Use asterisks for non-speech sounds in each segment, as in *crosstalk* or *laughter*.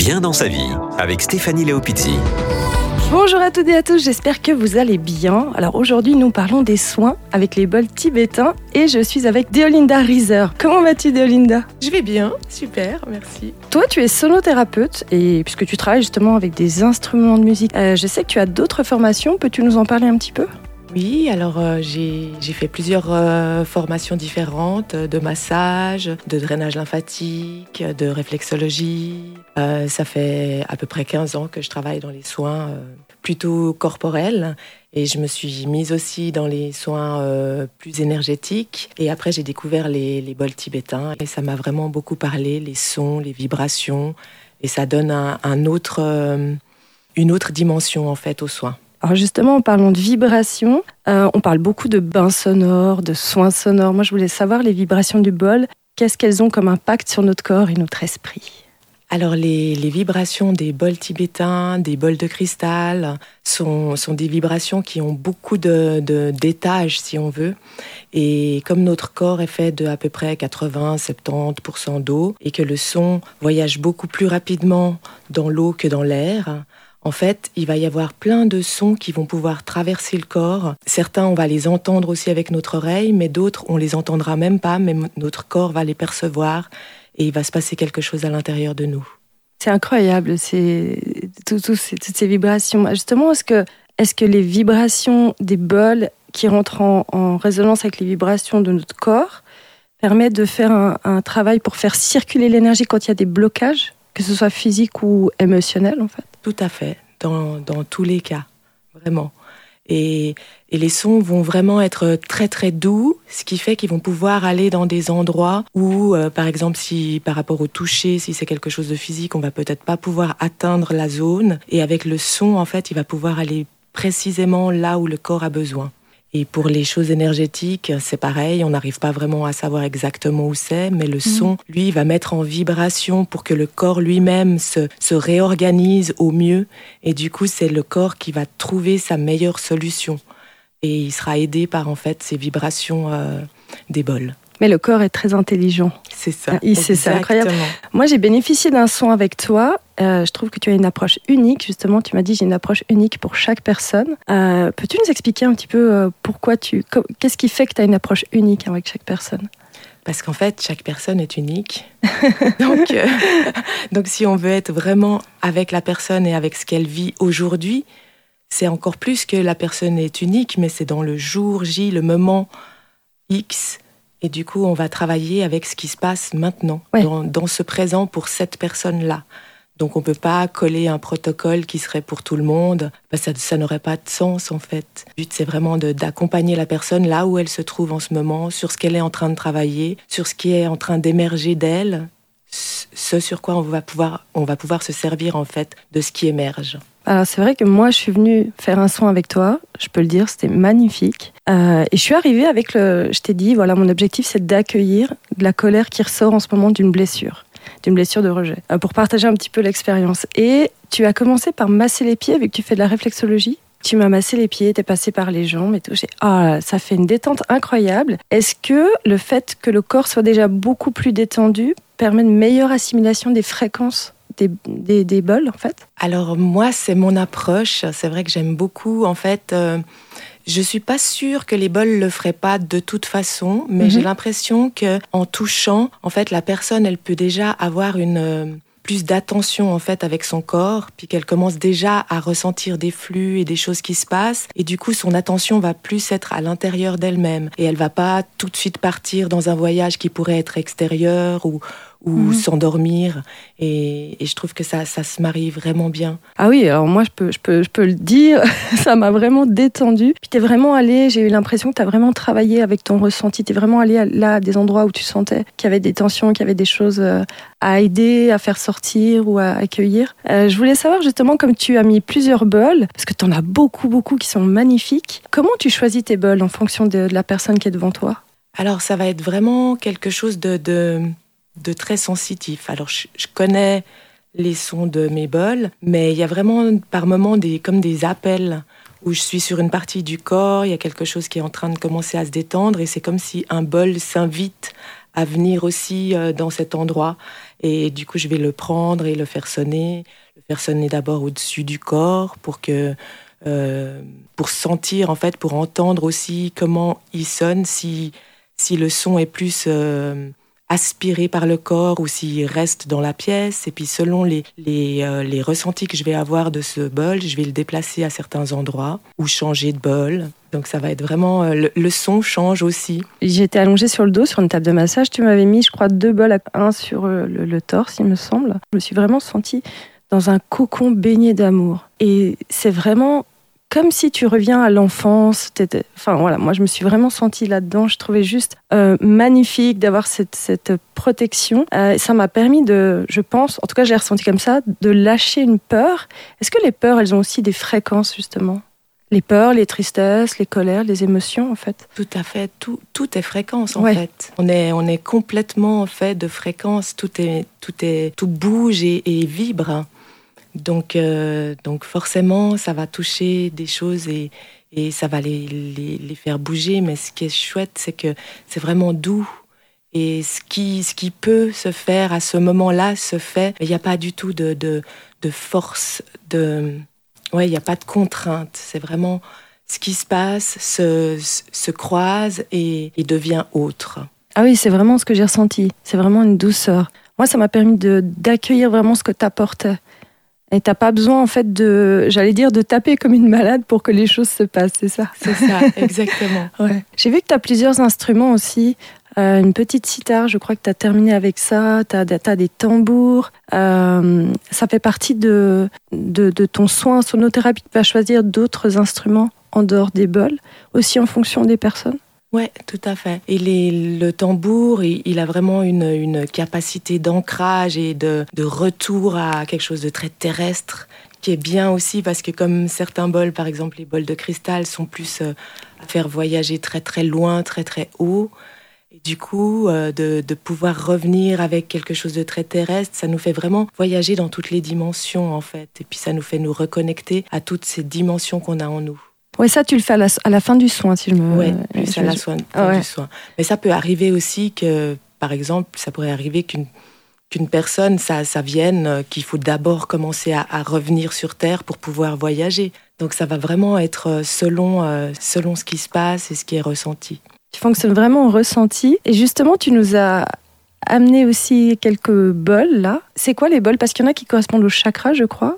Bien dans sa vie avec Stéphanie Léopizzi. Bonjour à toutes et à tous, j'espère que vous allez bien. Alors aujourd'hui, nous parlons des soins avec les bols tibétains et je suis avec Deolinda Rieser. Comment vas-tu, Deolinda? Je vais bien, super, merci. Toi, tu es sonothérapeute et puisque tu travailles justement avec des instruments de musique, euh, je sais que tu as d'autres formations. Peux-tu nous en parler un petit peu? Oui, alors euh, j'ai fait plusieurs euh, formations différentes de massage, de drainage lymphatique, de réflexologie. Euh, ça fait à peu près 15 ans que je travaille dans les soins plutôt corporels et je me suis mise aussi dans les soins plus énergétiques. Et après, j'ai découvert les, les, bols tibétains et ça m'a vraiment beaucoup parlé, les sons, les vibrations et ça donne un autre, une autre dimension en fait aux soins. Alors justement, en parlant de vibrations, euh, on parle beaucoup de bains sonores, de soins sonores. Moi, je voulais savoir les vibrations du bol. Qu'est-ce qu'elles ont comme impact sur notre corps et notre esprit? Alors les, vibrations des bols tibétains, des bols de cristal, sont, des vibrations qui ont beaucoup de, d'étages, si on veut. Et comme notre corps est fait de à peu près 80-70% d'eau et que le son voyage beaucoup plus rapidement dans l'eau que dans l'air, en fait, il va y avoir plein de sons qui vont pouvoir traverser le corps. Certains, on va les entendre aussi avec notre oreille, mais d'autres, on les entendra même pas, mais notre corps va les percevoir et il va se passer quelque chose à l'intérieur de nous. C'est incroyable, c'est toutes ces vibrations. Justement, est-ce que, est que les vibrations des bols qui rentrent en, résonance avec les vibrations de notre corps permettent de faire un, un travail pour faire circuler l'énergie quand il y a des blocages, que ce soit physique ou émotionnel en fait? Tout à fait, dans, dans tous les cas, vraiment. Et, et, les sons vont vraiment être très très doux, ce qui fait qu'ils vont pouvoir aller dans des endroits où, euh, par exemple, si par rapport au toucher, si c'est quelque chose de physique, on va peut-être pas pouvoir atteindre la zone. Et avec le son, en fait, il va pouvoir aller précisément là où le corps a besoin. Et pour les choses énergétiques, c'est pareil, on n'arrive pas vraiment à savoir exactement où c'est, mais le mhm. son, lui, va mettre en vibration pour que le corps lui-même se, se réorganise au mieux. Et du coup, c'est le corps qui va trouver sa meilleure solution. Et il sera aidé par, en fait, ces vibrations euh, des bols. Mais le corps est très intelligent. C'est ça. C'est incroyable. Moi, j'ai bénéficié d'un son avec toi. Euh, je trouve que tu as une approche unique. Justement, tu m'as dit j'ai une approche unique pour chaque personne. Euh, peux-tu nous expliquer un petit peu euh, pourquoi tu. Qu'est-ce qui fait que tu as une approche unique avec chaque personne? Parce qu'en fait, chaque personne est unique. *laughs* donc, *laughs* donc, si on veut être vraiment avec la personne et avec ce qu'elle vit aujourd'hui, c'est encore plus que la personne est unique, mais c'est dans le jour J, le moment X, et du coup, on va travailler avec ce qui se passe maintenant, dans, ce présent pour cette personne-là. Donc on ne peut pas coller un protocole qui serait pour tout le monde. Bah, ça, ça n'aurait pas de sens en fait. Le but c'est vraiment d'accompagner la personne là où elle se trouve en ce moment, sur ce qu'elle est en train de travailler, sur ce qui est en train d'émerger d'elle, ce sur quoi on va pouvoir, on va pouvoir se servir en fait de ce qui émerge. Alors c'est vrai que moi je suis venue faire un soin avec toi, je peux le dire, c'était magnifique. Euh, et je suis arrivée avec le, je t'ai dit, voilà mon objectif c'est d'accueillir de la colère qui ressort en ce moment d'une blessure, d'une blessure de rejet, euh, pour partager un petit peu l'expérience. Et tu as commencé par masser les pieds vu que tu fais de la réflexologie. Tu m'as massé les pieds, t'es passé par les jambes et tout. J'ai ah ça fait une détente incroyable. Est-ce que le fait que le corps soit déjà beaucoup plus détendu permet une meilleure assimilation des fréquences des, des, bols en fait Alors moi, c'est mon approche. C'est vrai que j'aime beaucoup en fait. Euh, je suis pas sûre que les bols le feraient pas de toute façon, mais mhm. j'ai l'impression que en touchant, en fait, la personne, elle peut déjà avoir une euh, plus d'attention en fait avec son corps, puis qu'elle commence déjà à ressentir des flux et des choses qui se passent, et du coup son attention va plus être à l'intérieur d'elle-même, et elle va pas tout de suite partir dans un voyage qui pourrait être extérieur ou ou mhm. s'endormir. Et, je trouve que ça, ça se marie vraiment bien. Ah oui, alors moi, je peux, je peux, je peux le dire, *laughs* ça m'a vraiment détendu. Puis tu es vraiment allé, j'ai eu l'impression que tu as vraiment travaillé avec ton ressenti. Tu es vraiment allé là à des endroits où tu sentais qu'il y avait des tensions, qu'il y avait des choses euh, à aider, à faire sortir ou à accueillir. Euh, je voulais savoir justement, comme tu as mis plusieurs bols, parce que tu en as beaucoup, beaucoup qui sont magnifiques, comment tu choisis tes bols en fonction de, la personne qui est devant toi? Alors ça va être vraiment quelque chose de, de de très sensitif. Alors, je, connais les sons de mes bols, mais il y a vraiment par moments des, comme des appels où je suis sur une partie du corps, il y a quelque chose qui est en train de commencer à se détendre et c'est comme si un bol s'invite à venir aussi euh, dans cet endroit. Et du coup, je vais le prendre et le faire sonner. Le faire sonner d'abord au-dessus du corps pour que. Euh, pour sentir, en fait, pour entendre aussi comment il sonne, si, si le son est plus euh, aspiré par le corps ou s'il reste dans la pièce. Et puis selon les, les, euh, les, ressentis que je vais avoir de ce bol, je vais le déplacer à certains endroits ou changer de bol. Donc ça va être vraiment... Euh, le, son change aussi. J'étais allongée sur le dos, sur une table de massage. Tu m'avais mis, je crois, deux bols, un sur euh, le, le torse, il me semble. Je me suis vraiment sentie dans un cocon baigné d'amour. Et c'est vraiment comme si tu reviens à l'enfance. Enfin voilà, moi je me suis vraiment sentie là-dedans. Je trouvais juste euh, magnifique d'avoir cette, cette, protection. Euh, ça m'a permis de, je pense, en tout cas j'ai ressenti comme ça, de lâcher une peur. Est-ce que les peurs, elles ont aussi des fréquences justement? Les peurs, les tristesses, les colères, les émotions, en fait? Tout à fait. Tout, tout est fréquence, en fait. On est, on est complètement fait de fréquences. Tout est, tout est, tout bouge et, et vibre. Donc, euh, donc forcément, ça va toucher des choses et, ça va les, les, faire bouger. Mais ce qui est chouette, c'est que c'est vraiment doux. Et ce qui, ce qui peut se faire à ce moment-là se fait. Il n'y a pas du tout de, de, de force, de... Ouais, il n'y a pas de contrainte. C'est vraiment ce qui se passe, se, se croise et, et devient autre. Ah oui, c'est vraiment ce que j'ai ressenti. C'est vraiment une douceur. Moi, ça m'a permis d'accueillir vraiment ce que tu apportais. Et t'as pas besoin en fait de, j'allais dire, de taper comme une malade pour que les choses se passent, c'est ça? C'est ça, *laughs* exactement. ouais. J'ai vu que tu as plusieurs instruments aussi. Euh, une petite sitar, je crois que tu as terminé avec ça. Tu as, as, des tambours. Euh, ça fait partie de, de, de, ton soin sonothérapie. Tu vas choisir d'autres instruments en dehors des bols, aussi en fonction des personnes? Oui, tout à fait. Et les, le tambour, il, il, a vraiment une, une capacité d'ancrage et de, de, retour à quelque chose de très terrestre, qui est bien aussi parce que comme certains bols, par exemple les bols de cristal, sont plus euh, à faire voyager très très loin, très très haut. Et du coup, euh, de, de, pouvoir revenir avec quelque chose de très terrestre, ça nous fait vraiment voyager dans toutes les dimensions en fait. Et puis ça nous fait nous reconnecter à toutes ces dimensions qu'on a en nous. Oui, ça, tu le fais à la, à la, fin du soin, si je me. Oui, plus à la fin, ah ouais. du soin. Mais ça peut arriver aussi que, par exemple, ça pourrait arriver qu'une qu'une personne, ça, ça vienne, euh, qu'il faut d'abord commencer à, à, revenir sur Terre pour pouvoir voyager. Donc ça va vraiment être euh, selon, euh, selon ce qui se passe et ce qui est ressenti. Tu fonctionnes vraiment au ressenti. Et justement, tu nous as amené aussi quelques bols là. C'est quoi les bols? Parce qu'il y en a qui correspondent au chakra, je crois.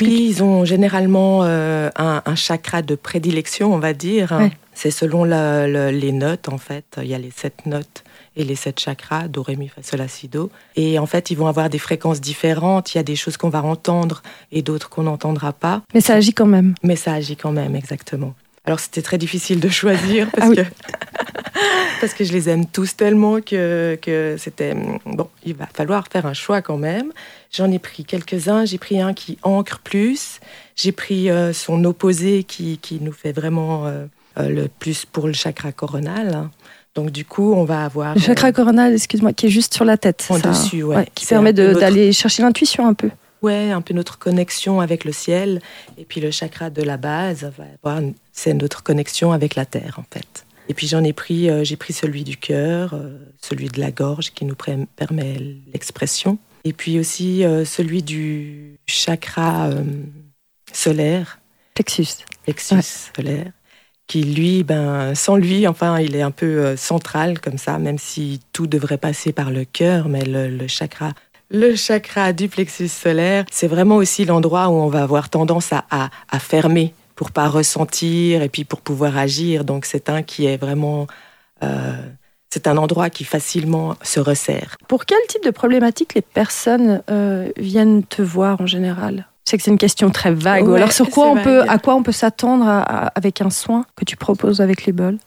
Oui, ils ont généralement euh, un, un, chakra de prédilection, on va dire. Ouais. C'est selon la, la, les notes, en fait. Il y a les sept notes et les sept chakras, do, ré, mi, fa, sol, la, si, do. Et en fait, ils vont avoir des fréquences différentes. Il y a des choses qu'on va entendre et d'autres qu'on n'entendra pas. Mais ça agit quand même. Mais ça agit quand même, exactement. Alors, c'était très difficile de choisir parce, ah oui. *laughs* *laughs* parce que je les aime tous tellement que, que c'était... Bon, il va falloir faire un choix quand même. J'en ai pris quelques-uns. J'ai pris un qui ancre plus. J'ai pris euh, son opposé qui, qui, nous fait vraiment euh, le plus pour le chakra coronal. Donc du coup, on va avoir... Le chakra euh, coronal, excuse-moi, qui est juste sur la tête. En ça, dessus, ouais. ouais qui permet d'aller notre... chercher l'intuition un peu. Ouais, un peu notre connexion avec le ciel. Et puis le chakra de la base, c'est notre connexion avec la terre, en fait. Et puis j'en ai pris, euh, j'ai pris celui du cœur, euh, celui de la gorge qui nous permet l'expression. Et puis aussi euh, celui du chakra solaire. Plexus. Plexus ouais. solaire. Qui lui, ben, sans lui, enfin, il est un peu central comme ça, même si tout devrait passer par le cœur, mais le, le chakra le chakra du plexus solaire, c'est vraiment aussi l'endroit où on va avoir tendance à, à, à, fermer pour pas ressentir et puis pour pouvoir agir. Donc c'est un qui est vraiment euh, c'est un endroit qui facilement se resserre. Pour quel type de problématique les personnes euh, viennent te voir en général? Je sais que c'est une question très vague. Ouais, Alors sur quoi on vague. peut, à quoi on peut s'attendre avec un soin que tu proposes avec les bols?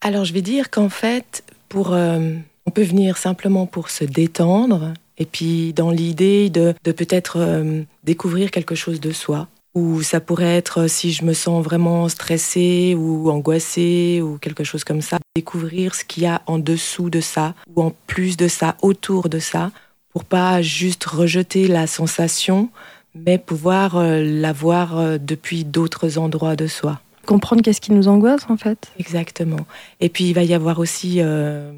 Alors je vais dire qu'en fait, pour, euh, on peut venir simplement pour se détendre et puis dans l'idée de, de peut-être euh, découvrir quelque chose de soi. Ou ça pourrait être si je me sens vraiment stressée ou angoissée ou quelque chose comme ça, découvrir ce qu'il y a en dessous de ça ou en plus de ça, autour de ça, pour pas juste rejeter la sensation, mais pouvoir euh, la voir euh, depuis d'autres endroits de soi. Comprendre qu'est-ce qui nous angoisse en fait. Exactement. Et puis il va y avoir aussi euh,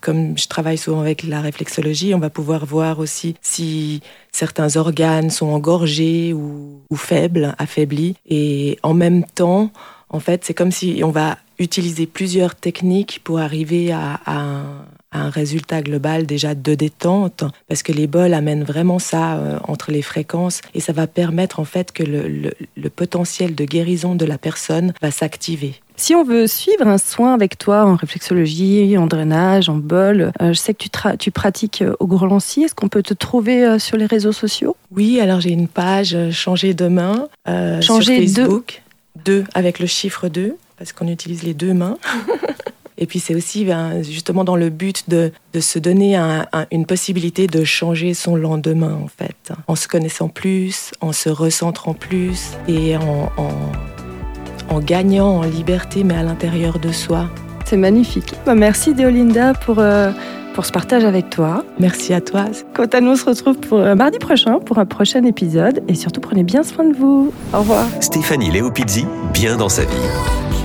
comme je travaille souvent avec la réflexologie, on va pouvoir voir aussi si certains organes sont engorgés ou, faibles, affaiblis. Et en même temps, en fait, c'est comme si on va utiliser plusieurs techniques pour arriver à, un, résultat global déjà de détente, parce que les bols amènent vraiment ça euh, entre les fréquences et ça va permettre en fait que le, potentiel de guérison de la personne va s'activer. Si on veut suivre un soin avec toi en réflexologie, en drainage, en bol, euh, je sais que tu, tu pratiques euh, au Grand-Lancy. Est-ce qu'on peut te trouver sur les réseaux sociaux? Oui, alors j'ai une page Changer demain sur Facebook. 2 avec le chiffre 2 parce qu'on utilise les deux mains. *laughs* Et puis c'est aussi ben, justement dans le but de, de se donner une possibilité de changer son lendemain en fait, en se connaissant plus, en se recentrant plus et en, en, gagnant en liberté mais à l'intérieur de soi. C'est magnifique. Bah, merci Deolinda pour... Euh, pour ce partage avec toi. Merci à toi. Quant à nous, on se retrouve pour euh, mardi prochain pour un prochain épisode et surtout prenez bien soin de vous. Au revoir. Stéphanie Léopizzi, bien dans sa vie.